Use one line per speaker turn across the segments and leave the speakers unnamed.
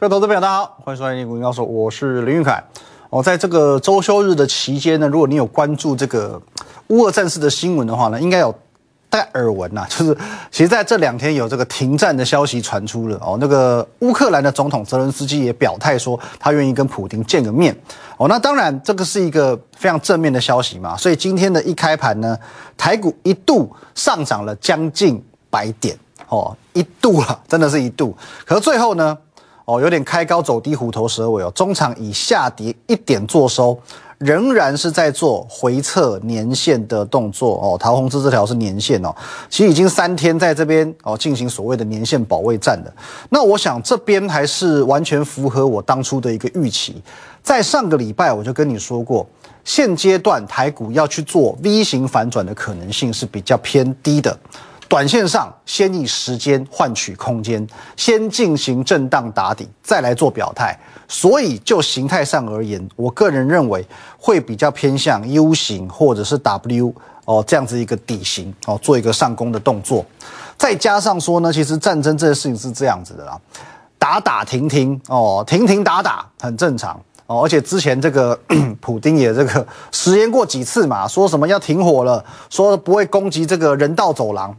各位投资朋友，大家好，欢迎收看《股民高手》，我是林玉凯。哦，在这个周休日的期间呢，如果你有关注这个乌俄战事的新闻的话呢，应该有大概耳闻呐，就是其实在这两天有这个停战的消息传出了哦。那个乌克兰的总统泽伦斯基也表态说，他愿意跟普京见个面哦。那当然，这个是一个非常正面的消息嘛，所以今天的一开盘呢，台股一度上涨了将近百点哦，一度了，真的是一度。可是最后呢？哦，有点开高走低，虎头蛇尾哦。中场以下跌一点做收，仍然是在做回撤年线的动作哦。桃红枝这条是年线哦，其实已经三天在这边哦进行所谓的年线保卫战的。那我想这边还是完全符合我当初的一个预期。在上个礼拜我就跟你说过，现阶段台股要去做 V 型反转的可能性是比较偏低的。短线上先以时间换取空间，先进行震荡打底，再来做表态。所以就形态上而言，我个人认为会比较偏向 U 型或者是 W 哦这样子一个底型哦，做一个上攻的动作。再加上说呢，其实战争这件事情是这样子的啦，打打停停哦，停停打打很正常哦。而且之前这个 普丁也这个实言过几次嘛，说什么要停火了，说不会攻击这个人道走廊。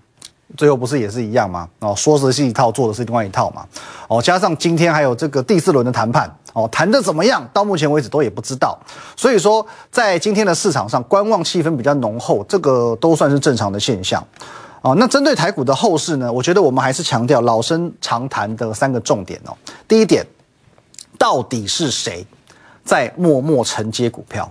最后不是也是一样吗？哦，说的是一套，做的是另外一套嘛。哦，加上今天还有这个第四轮的谈判，哦，谈的怎么样？到目前为止都也不知道。所以说，在今天的市场上，观望气氛比较浓厚，这个都算是正常的现象。哦，那针对台股的后市呢？我觉得我们还是强调老生常谈的三个重点哦。第一点，到底是谁在默默承接股票？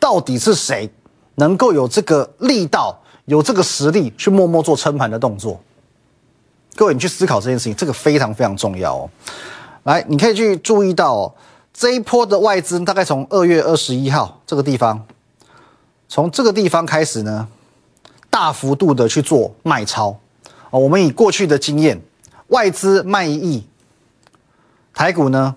到底是谁能够有这个力道？有这个实力去默默做撑盘的动作，各位，你去思考这件事情，这个非常非常重要哦。来，你可以去注意到这一波的外资，大概从二月二十一号这个地方，从这个地方开始呢，大幅度的去做卖超哦。我们以过去的经验，外资卖一亿，台股呢，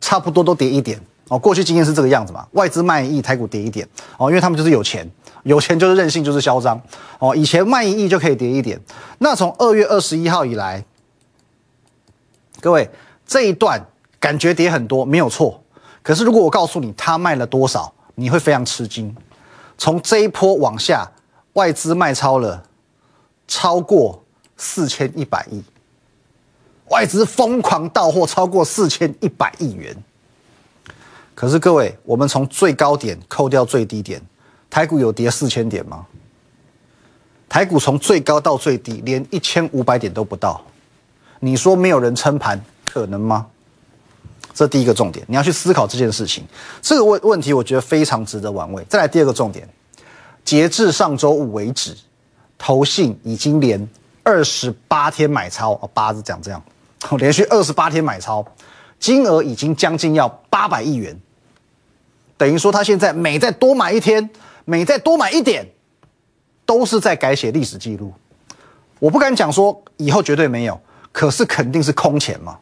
差不多都跌一点哦。过去经验是这个样子嘛，外资卖一亿，台股跌一点哦，因为他们就是有钱。有钱就是任性，就是嚣张哦。以前卖一亿就可以跌一点，那从二月二十一号以来，各位这一段感觉跌很多没有错。可是如果我告诉你他卖了多少，你会非常吃惊。从这一波往下，外资卖超了超过四千一百亿，外资疯狂到货超过四千一百亿元。可是各位，我们从最高点扣掉最低点。台股有跌四千点吗？台股从最高到最低，连一千五百点都不到。你说没有人撑盘，可能吗？这第一个重点，你要去思考这件事情。这个问问题，我觉得非常值得玩味。再来第二个重点，截至上周五为止，投信已经连二十八天买超哦，八是讲这样，连续二十八天买超，金额已经将近要八百亿元，等于说他现在每再多买一天。每再多买一点，都是在改写历史记录。我不敢讲说以后绝对没有，可是肯定是空前嘛。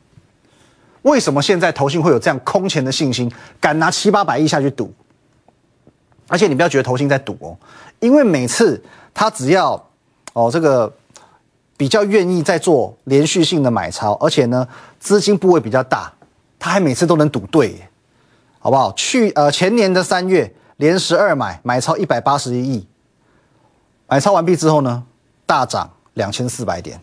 为什么现在投信会有这样空前的信心，敢拿七八百亿下去赌？而且你不要觉得投信在赌哦，因为每次他只要哦这个比较愿意在做连续性的买超，而且呢资金部位比较大，他还每次都能赌对，好不好？去呃前年的三月。连十二买买超一百八十一亿，买超完毕之后呢，大涨两千四百点。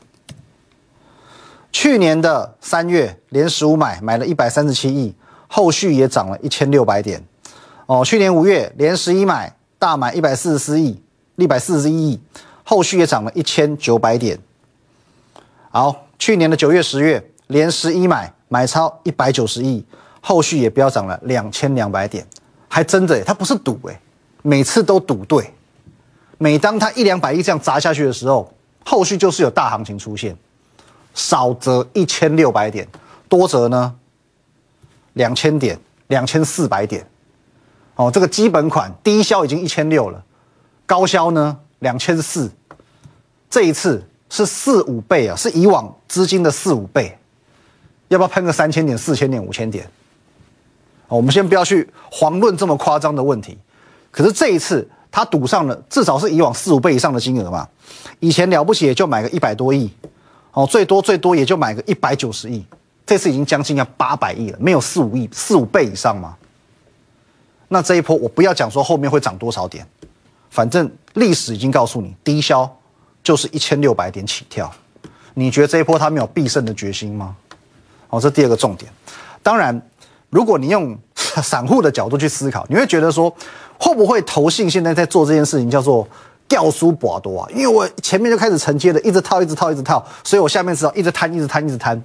去年的三月连十五买买了一百三十七亿，后续也涨了一千六百点。哦，去年五月连十一买大买一百四十四亿，一百四十一亿，后续也涨了一千九百点。好，去年的九月十月连十一买买超一百九十亿，后续也飙涨了两千两百点。还真的，他不是赌哎，每次都赌对。每当他一两百亿这样砸下去的时候，后续就是有大行情出现，少则一千六百点，多则呢两千点、两千四百点。哦，这个基本款低销已经一千六了，高销呢两千四，这一次是四五倍啊，是以往资金的四五倍。要不要喷个三千点、四千点、五千点？我们先不要去遑论这么夸张的问题，可是这一次他赌上了，至少是以往四五倍以上的金额嘛。以前了不起也就买个一百多亿，哦，最多最多也就买个一百九十亿，这次已经将近要八百亿了，没有四五亿、四五倍以上吗？那这一波我不要讲说后面会涨多少点，反正历史已经告诉你，低消就是一千六百点起跳。你觉得这一波他没有必胜的决心吗？哦，这第二个重点。当然，如果你用散户的角度去思考，你会觉得说，会不会投信现在在做这件事情叫做掉书寡多啊？因为我前面就开始承接的，一直套，一直套，一直套，所以我下面知道一直摊，一直摊，一直摊。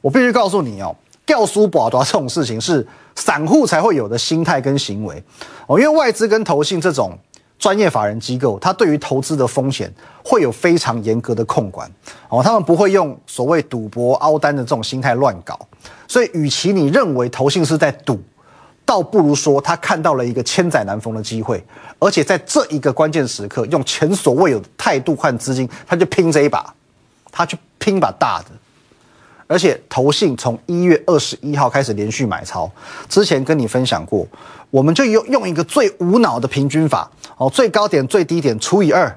我必须告诉你哦，掉书寡多这种事情是散户才会有的心态跟行为哦，因为外资跟投信这种。专业法人机构，它对于投资的风险会有非常严格的控管哦，他们不会用所谓赌博、凹单的这种心态乱搞。所以，与其你认为投信是在赌，倒不如说他看到了一个千载难逢的机会，而且在这一个关键时刻，用前所未有的态度换资金，他就拼这一把，他去拼把大的。而且，投信从一月二十一号开始连续买超，之前跟你分享过，我们就用用一个最无脑的平均法。哦，最高点、最低点除以二，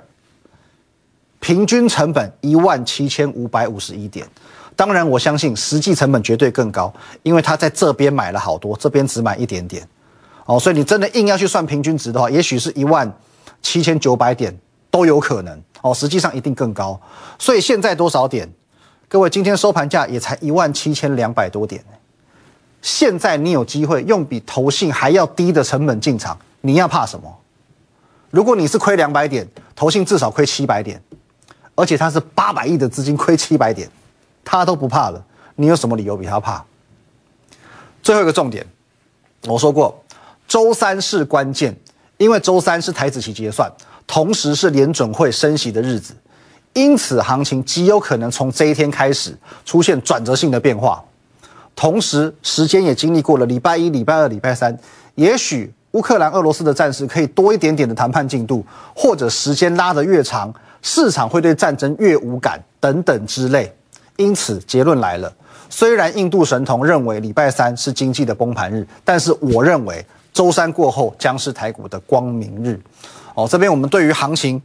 平均成本一万七千五百五十一点。当然，我相信实际成本绝对更高，因为他在这边买了好多，这边只买一点点。哦，所以你真的硬要去算平均值的话，也许是一万七千九百点都有可能。哦，实际上一定更高。所以现在多少点？各位，今天收盘价也才一万七千两百多点。现在你有机会用比投信还要低的成本进场，你要怕什么？如果你是亏两百点，投信至少亏七百点，而且他是八百亿的资金亏七百点，他都不怕了，你有什么理由比他怕？最后一个重点，我说过，周三是关键，因为周三是台子期结算，同时是联准会升息的日子，因此行情极有可能从这一天开始出现转折性的变化，同时时间也经历过了礼拜一、礼拜二、礼拜三，也许。乌克兰、俄罗斯的战事可以多一点点的谈判进度，或者时间拉得越长，市场会对战争越无感等等之类。因此，结论来了：虽然印度神童认为礼拜三是经济的崩盘日，但是我认为周三过后将是台股的光明日。哦，这边我们对于行情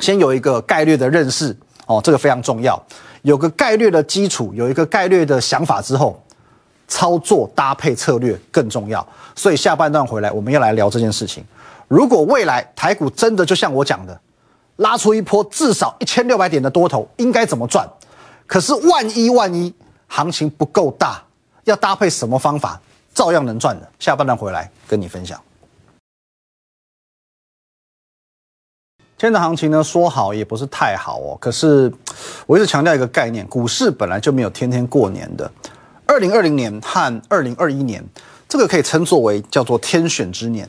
先有一个概率的认识，哦，这个非常重要，有个概率的基础，有一个概率的想法之后。操作搭配策略更重要，所以下半段回来我们要来聊这件事情。如果未来台股真的就像我讲的，拉出一波至少一千六百点的多头，应该怎么赚？可是万一万一行情不够大，要搭配什么方法，照样能赚的？下半段回来跟你分享。今天的行情呢，说好也不是太好哦。可是我一直强调一个概念，股市本来就没有天天过年的。二零二零年和二零二一年，这个可以称作为叫做天选之年，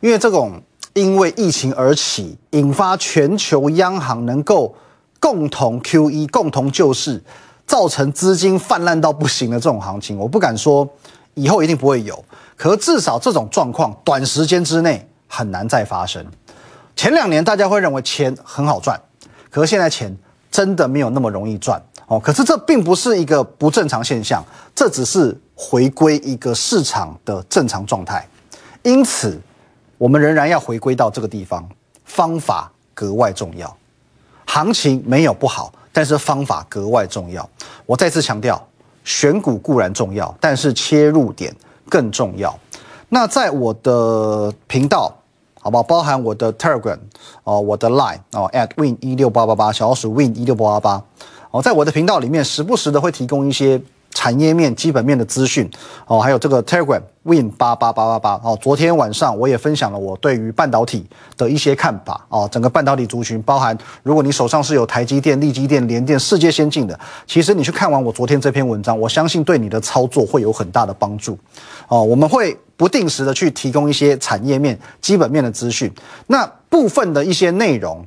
因为这种因为疫情而起，引发全球央行能够共同 QE、共同救市，造成资金泛滥到不行的这种行情，我不敢说以后一定不会有，可至少这种状况短时间之内很难再发生。前两年大家会认为钱很好赚，可是现在钱真的没有那么容易赚。哦，可是这并不是一个不正常现象，这只是回归一个市场的正常状态，因此我们仍然要回归到这个地方，方法格外重要。行情没有不好，但是方法格外重要。我再次强调，选股固然重要，但是切入点更重要。那在我的频道，好不好？包含我的 Telegram 哦，我的 Line 哦，at win 一六八八八，小老鼠 win 一六八八八。哦，在我的频道里面，时不时的会提供一些产业面、基本面的资讯。哦，还有这个 Telegram Win 八八八八八。哦，昨天晚上我也分享了我对于半导体的一些看法。哦，整个半导体族群，包含如果你手上是有台积电、力积电、联电、世界先进的，其实你去看完我昨天这篇文章，我相信对你的操作会有很大的帮助。哦，我们会不定时的去提供一些产业面、基本面的资讯。那部分的一些内容，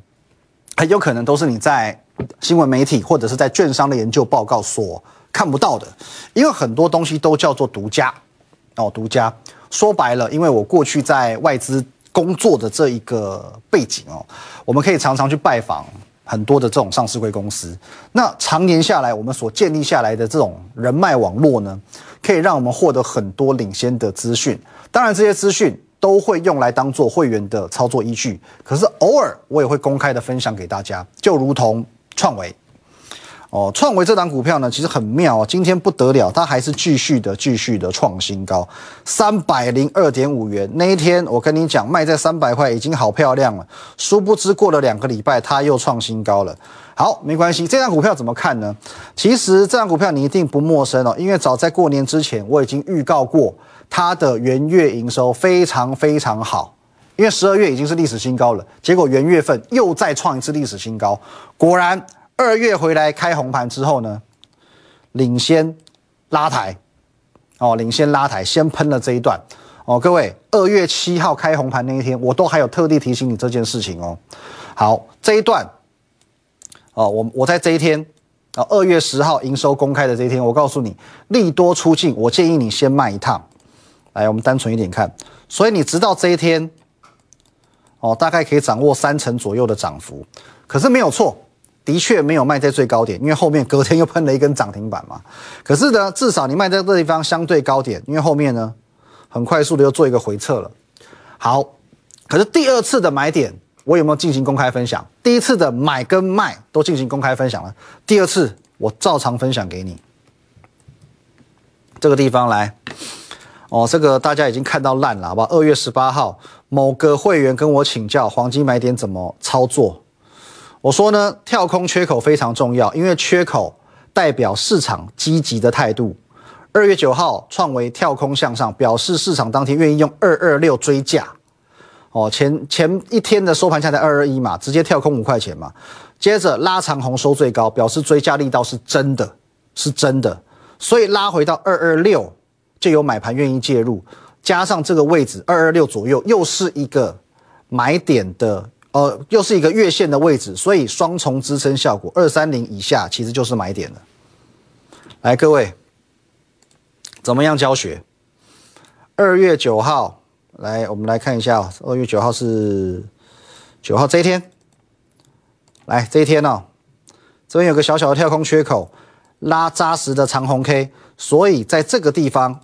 很有可能都是你在。新闻媒体或者是在券商的研究报告所看不到的，因为很多东西都叫做独家哦，独家。说白了，因为我过去在外资工作的这一个背景哦，我们可以常常去拜访很多的这种上市公司。那常年下来，我们所建立下来的这种人脉网络呢，可以让我们获得很多领先的资讯。当然，这些资讯。都会用来当做会员的操作依据，可是偶尔我也会公开的分享给大家，就如同创维，哦，创维这档股票呢，其实很妙啊，今天不得了，它还是继续的、继续的创新高，三百零二点五元。那一天我跟你讲，卖在三百块已经好漂亮了，殊不知过了两个礼拜，它又创新高了。好，没关系，这张股票怎么看呢？其实这张股票你一定不陌生哦，因为早在过年之前，我已经预告过它的元月营收非常非常好，因为十二月已经是历史新高了，结果元月份又再创一次历史新高，果然。二月回来开红盘之后呢，领先拉抬，哦，领先拉抬，先喷了这一段，哦，各位，二月七号开红盘那一天，我都还有特地提醒你这件事情哦。好，这一段，哦，我我在这一天，啊，二月十号营收公开的这一天，我告诉你，利多出尽，我建议你先卖一趟。来，我们单纯一点看，所以你直到这一天，哦，大概可以掌握三成左右的涨幅，可是没有错。的确没有卖在最高点，因为后面隔天又喷了一根涨停板嘛。可是呢，至少你卖在这地方相对高点，因为后面呢很快速的又做一个回撤了。好，可是第二次的买点我有没有进行公开分享？第一次的买跟卖都进行公开分享了，第二次我照常分享给你。这个地方来，哦，这个大家已经看到烂了，好吧？二月十八号，某个会员跟我请教黄金买点怎么操作。我说呢，跳空缺口非常重要，因为缺口代表市场积极的态度。二月九号创维跳空向上，表示市场当天愿意用二二六追价。哦，前前一天的收盘价在二二一嘛，直接跳空五块钱嘛。接着拉长红收最高，表示追价力道是真的，是真的。所以拉回到二二六就有买盘愿意介入，加上这个位置二二六左右又是一个买点的。呃，又是一个月线的位置，所以双重支撑效果，二三零以下其实就是买点了。来，各位，怎么样教学？二月九号，来，我们来看一下，二月九号是九号这一天。来，这一天呢，这边有个小小的跳空缺口，拉扎实的长红 K，所以在这个地方，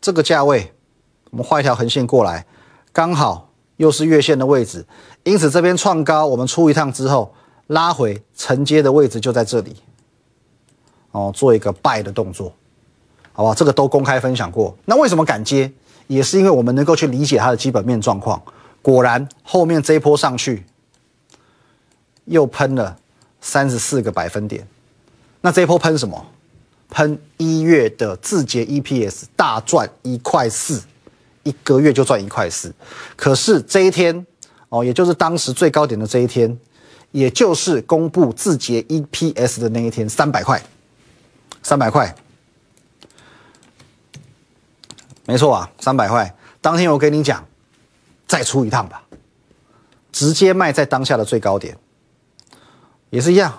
这个价位，我们画一条横线过来，刚好又是月线的位置。因此，这边创高，我们出一趟之后拉回承接的位置就在这里，哦，做一个拜的动作，好吧？这个都公开分享过。那为什么敢接？也是因为我们能够去理解它的基本面状况。果然，后面这一波上去又喷了三十四个百分点。那这一波喷什么？喷一月的字节 EPS 大赚一块四，一个月就赚一块四。可是这一天。哦，也就是当时最高点的这一天，也就是公布字节 EPS 的那一天，三百块，三百块，没错啊，三百块。当天我跟你讲，再出一趟吧，直接卖在当下的最高点，也是一样，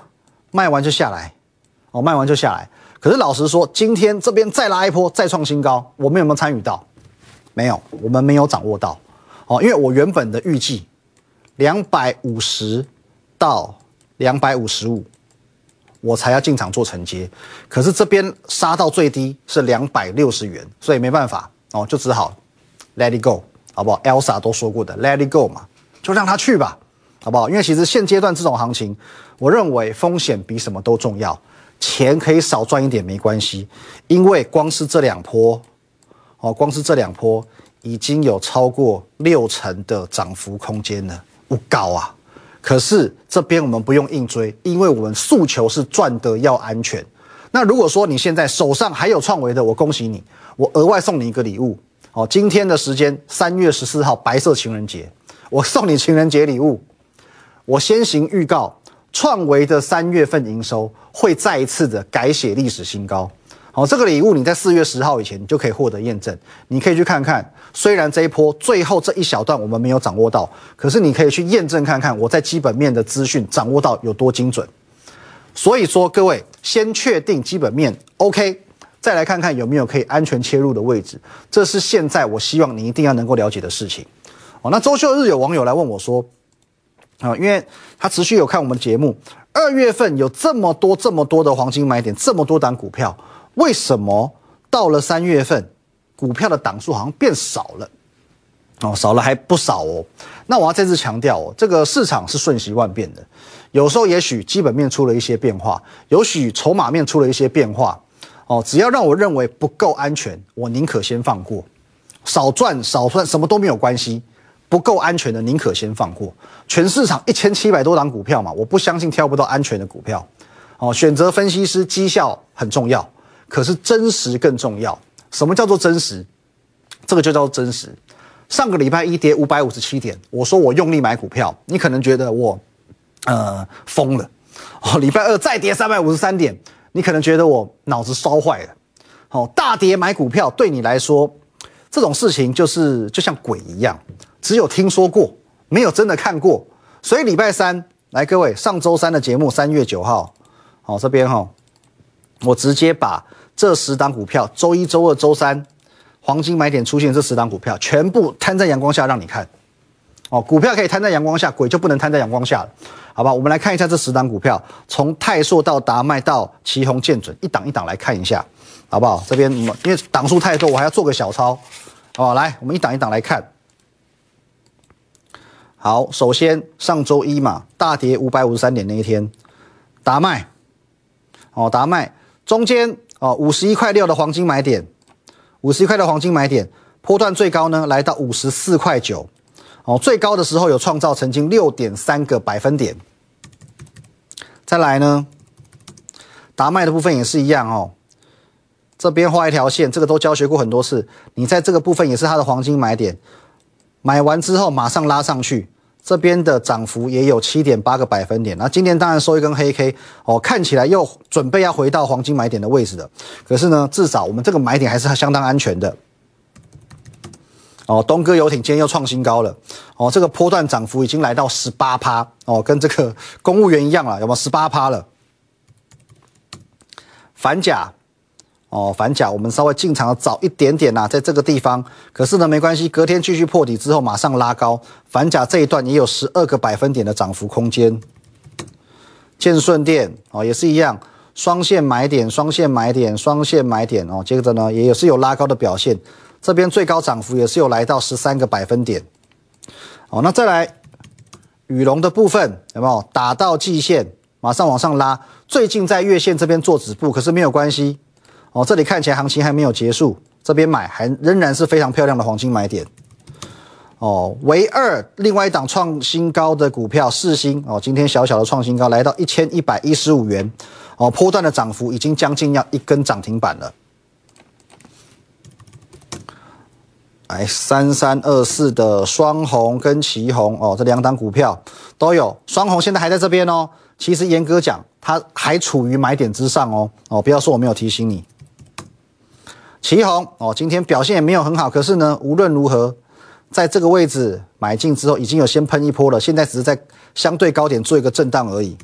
卖完就下来，哦，卖完就下来。可是老实说，今天这边再拉一波，再创新高，我们有没有参与到？没有，我们没有掌握到。哦，因为我原本的预计。两百五十到两百五十五，我才要进场做承接。可是这边杀到最低是两百六十元，所以没办法哦，就只好 let it go，好不好？Elsa 都说过的 let it go 嘛，就让他去吧，好不好？因为其实现阶段这种行情，我认为风险比什么都重要。钱可以少赚一点没关系，因为光是这两波，哦，光是这两波已经有超过六成的涨幅空间了。不高啊，可是这边我们不用硬追，因为我们诉求是赚的要安全。那如果说你现在手上还有创维的，我恭喜你，我额外送你一个礼物哦。今天的时间三月十四号白色情人节，我送你情人节礼物。我先行预告，创维的三月份营收会再一次的改写历史新高。好，这个礼物你在四月十号以前你就可以获得验证，你可以去看看。虽然这一波最后这一小段我们没有掌握到，可是你可以去验证看看我在基本面的资讯掌握到有多精准。所以说，各位先确定基本面 OK，再来看看有没有可以安全切入的位置。这是现在我希望你一定要能够了解的事情。哦，那周休日有网友来问我说，啊，因为他持续有看我们节目，二月份有这么多这么多的黄金买点，这么多档股票。为什么到了三月份，股票的档数好像变少了？哦，少了还不少哦。那我要再次强调哦，这个市场是瞬息万变的，有时候也许基本面出了一些变化，有许筹码面出了一些变化。哦，只要让我认为不够安全，我宁可先放过，少赚少赚什么都没有关系。不够安全的，宁可先放过。全市场一千七百多档股票嘛，我不相信挑不到安全的股票。哦，选择分析师绩效很重要，可是真实更重要。什么叫做真实？这个就叫真实。上个礼拜一跌五百五十七点，我说我用力买股票，你可能觉得我呃疯了。哦，礼拜二再跌三百五十三点，你可能觉得我脑子烧坏了。哦，大跌买股票对你来说，这种事情就是就像鬼一样。只有听说过，没有真的看过，所以礼拜三来，各位上周三的节目，三月九号，好这边哈，我直接把这十档股票，周一周二周三黄金买点出现这十档股票，全部摊在阳光下让你看，哦，股票可以摊在阳光下，鬼就不能摊在阳光下了，好吧？我们来看一下这十档股票，从泰硕到达麦到旗宏建准，一档一档来看一下，好不好？这边因为档数太多，我还要做个小抄，哦，来，我们一档一档来看。好，首先上周一嘛，大跌五百五十三点那一天，达麦，哦，达麦中间哦，五十一块六的黄金买点，五十一块的黄金买点，波段最高呢来到五十四块九，哦，最高的时候有创造曾经六点三个百分点。再来呢，达麦的部分也是一样哦，这边画一条线，这个都教学过很多次，你在这个部分也是它的黄金买点。买完之后马上拉上去，这边的涨幅也有七点八个百分点。那今天当然收一根黑 K 哦，看起来又准备要回到黄金买点的位置的。可是呢，至少我们这个买点还是相当安全的。哦，东哥游艇今天又创新高了。哦，这个波段涨幅已经来到十八趴哦，跟这个公务员一样了，有没有十八趴了？反甲。哦，反甲我们稍微进场早一点点呐，在这个地方，可是呢没关系，隔天继续破底之后马上拉高，反甲这一段也有十二个百分点的涨幅空间。建顺店哦也是一样，双线买点，双线买点，双线买点哦，接着呢也是有拉高的表现，这边最高涨幅也是有来到十三个百分点。哦，那再来羽龙的部分有没有打到季线，马上往上拉，最近在月线这边做止步，可是没有关系。哦，这里看起来行情还没有结束，这边买还仍然是非常漂亮的黄金买点。哦，唯二另外一档创新高的股票四星哦，今天小小的创新高来到一千一百一十五元，哦，波段的涨幅已经将近要一根涨停板了。哎，三三二四的双红跟旗红哦，这两档股票都有，双红现在还在这边哦。其实严格讲，它还处于买点之上哦哦，不要说我没有提醒你。旗红哦，今天表现也没有很好，可是呢，无论如何，在这个位置买进之后，已经有先喷一波了，现在只是在相对高点做一个震荡而已。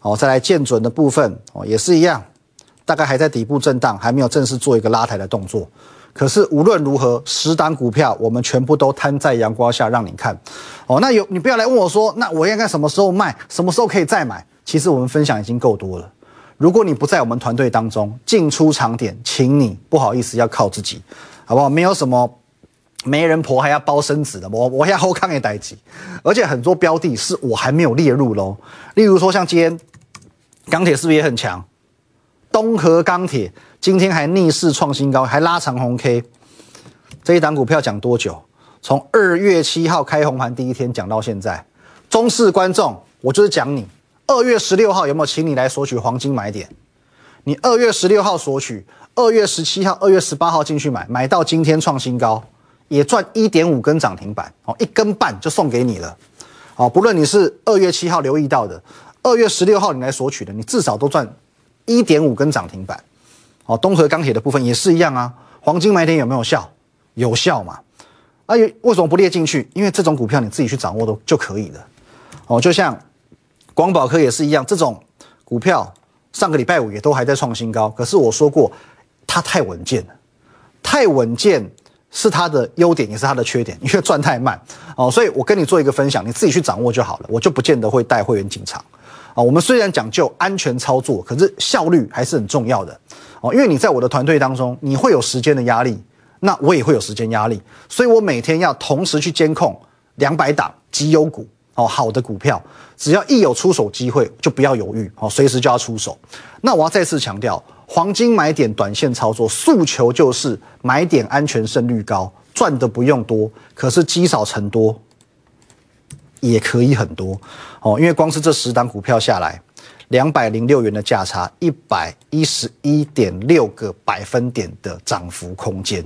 哦，再来见准的部分哦，也是一样，大概还在底部震荡，还没有正式做一个拉抬的动作。可是无论如何，十档股票我们全部都摊在阳光下让你看。哦，那有你不要来问我说，那我应该什么时候卖，什么时候可以再买？其实我们分享已经够多了。如果你不在我们团队当中进出场点，请你不好意思要靠自己，好不好？没有什么媒人婆还要包生子的，我我要后抗也待机，而且很多标的是我还没有列入喽。例如说像今天钢铁是不是也很强？东河钢铁今天还逆势创新高，还拉长红 K。这一档股票讲多久？从二月七号开红盘第一天讲到现在，中式观众，我就是讲你。二月十六号有没有请你来索取黄金买点？你二月十六号索取，二月十七号、二月十八号进去买，买到今天创新高，也赚一点五根涨停板哦，一根半就送给你了。哦，不论你是二月七号留意到的，二月十六号你来索取的，你至少都赚一点五根涨停板。哦，东河钢铁的部分也是一样啊，黄金买点有没有效？有效嘛？啊，为什么不列进去？因为这种股票你自己去掌握都就可以了。哦，就像。广宝科也是一样，这种股票上个礼拜五也都还在创新高。可是我说过，它太稳健了，太稳健是它的优点，也是它的缺点，因为赚太慢哦。所以我跟你做一个分享，你自己去掌握就好了。我就不见得会带会员进场啊。我们虽然讲究安全操作，可是效率还是很重要的哦。因为你在我的团队当中，你会有时间的压力，那我也会有时间压力，所以我每天要同时去监控两百档绩优股哦，好的股票，只要一有出手机会，就不要犹豫哦，随时就要出手。那我要再次强调，黄金买点短线操作诉求就是买点安全胜率高，赚的不用多，可是积少成多也可以很多哦，因为光是这十档股票下来。两百零六元的价差，一百一十一点六个百分点的涨幅空间，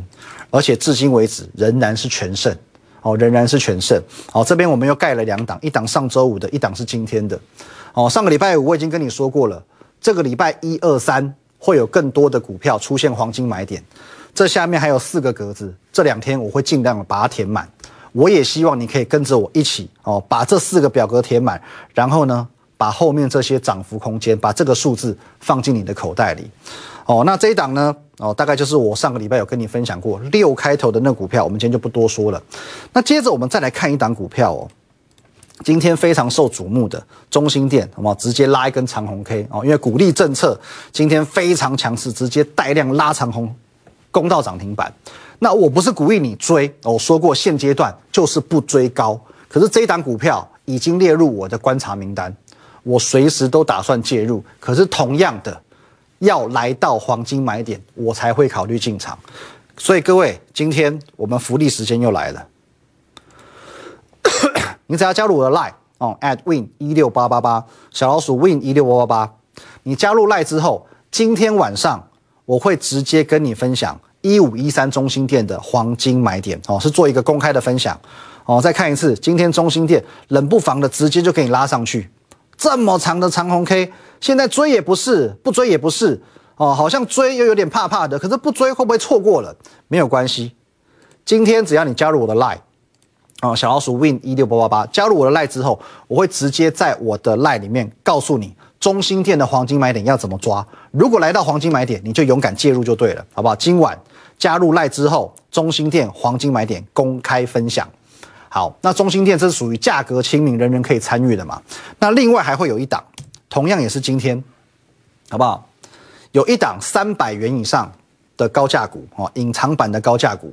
而且至今为止仍然是全胜哦，仍然是全胜。好，这边我们又盖了两档，一档上周五的，一档是今天的。哦，上个礼拜五我已经跟你说过了，这个礼拜一二三会有更多的股票出现黄金买点。这下面还有四个格子，这两天我会尽量把它填满。我也希望你可以跟着我一起哦，把这四个表格填满，然后呢？把后面这些涨幅空间，把这个数字放进你的口袋里，哦，那这一档呢，哦，大概就是我上个礼拜有跟你分享过六开头的那股票，我们今天就不多说了。那接着我们再来看一档股票哦，今天非常受瞩目的中心店，好不好？直接拉一根长红 K 哦，因为鼓励政策今天非常强势，直接带量拉长红，攻到涨停板。那我不是鼓励你追，我说过现阶段就是不追高，可是这一档股票已经列入我的观察名单。我随时都打算介入，可是同样的，要来到黄金买点，我才会考虑进场。所以各位，今天我们福利时间又来了，你只要加入我的 Line 哦，at win 一六八八八小老鼠 win 一六八八八，你加入 Line 之后，今天晚上我会直接跟你分享一五一三中心店的黄金买点哦，是做一个公开的分享哦。再看一次，今天中心店冷不防的直接就给你拉上去。这么长的长红 K，现在追也不是，不追也不是，哦，好像追又有点怕怕的。可是不追会不会错过了？没有关系，今天只要你加入我的 Line，哦，小老鼠 Win 一六八八八，加入我的 Line 之后，我会直接在我的 Line 里面告诉你中心店的黄金买点要怎么抓。如果来到黄金买点，你就勇敢介入就对了，好不好？今晚加入 Line 之后，中心店黄金买点公开分享。好，那中心店这是属于价格亲民、人人可以参与的嘛？那另外还会有一档，同样也是今天，好不好？有一档三百元以上的高价股哦，隐藏版的高价股，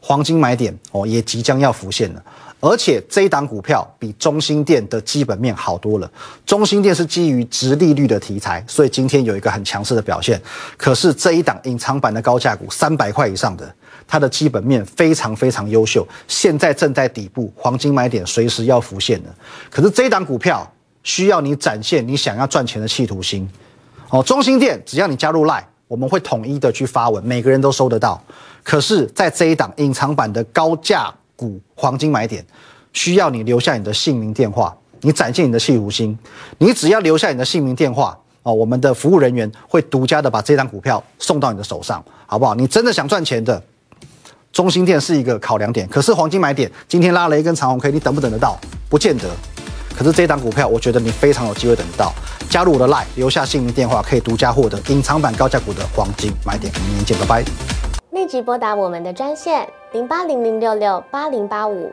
黄金买点哦，也即将要浮现了。而且这一档股票比中心店的基本面好多了。中心店是基于直利率的题材，所以今天有一个很强势的表现。可是这一档隐藏版的高价股，三百块以上的。它的基本面非常非常优秀，现在正在底部，黄金买点随时要浮现的。可是这一档股票需要你展现你想要赚钱的企图心。哦，中心店只要你加入 Line，我们会统一的去发文，每个人都收得到。可是，在这一档隐藏版的高价股黄金买点，需要你留下你的姓名电话，你展现你的企图心。你只要留下你的姓名电话，哦，我们的服务人员会独家的把这张股票送到你的手上，好不好？你真的想赚钱的。中心店是一个考量点，可是黄金买点今天拉了一根长红 K，你等不等得到？不见得。可是这档股票，我觉得你非常有机会等得到。加入我的 Line，留下姓名电话，可以独家获得隐藏版高价股的黄金买点。明天见，拜拜。
立即拨打我们的专线零八零零六六八零八五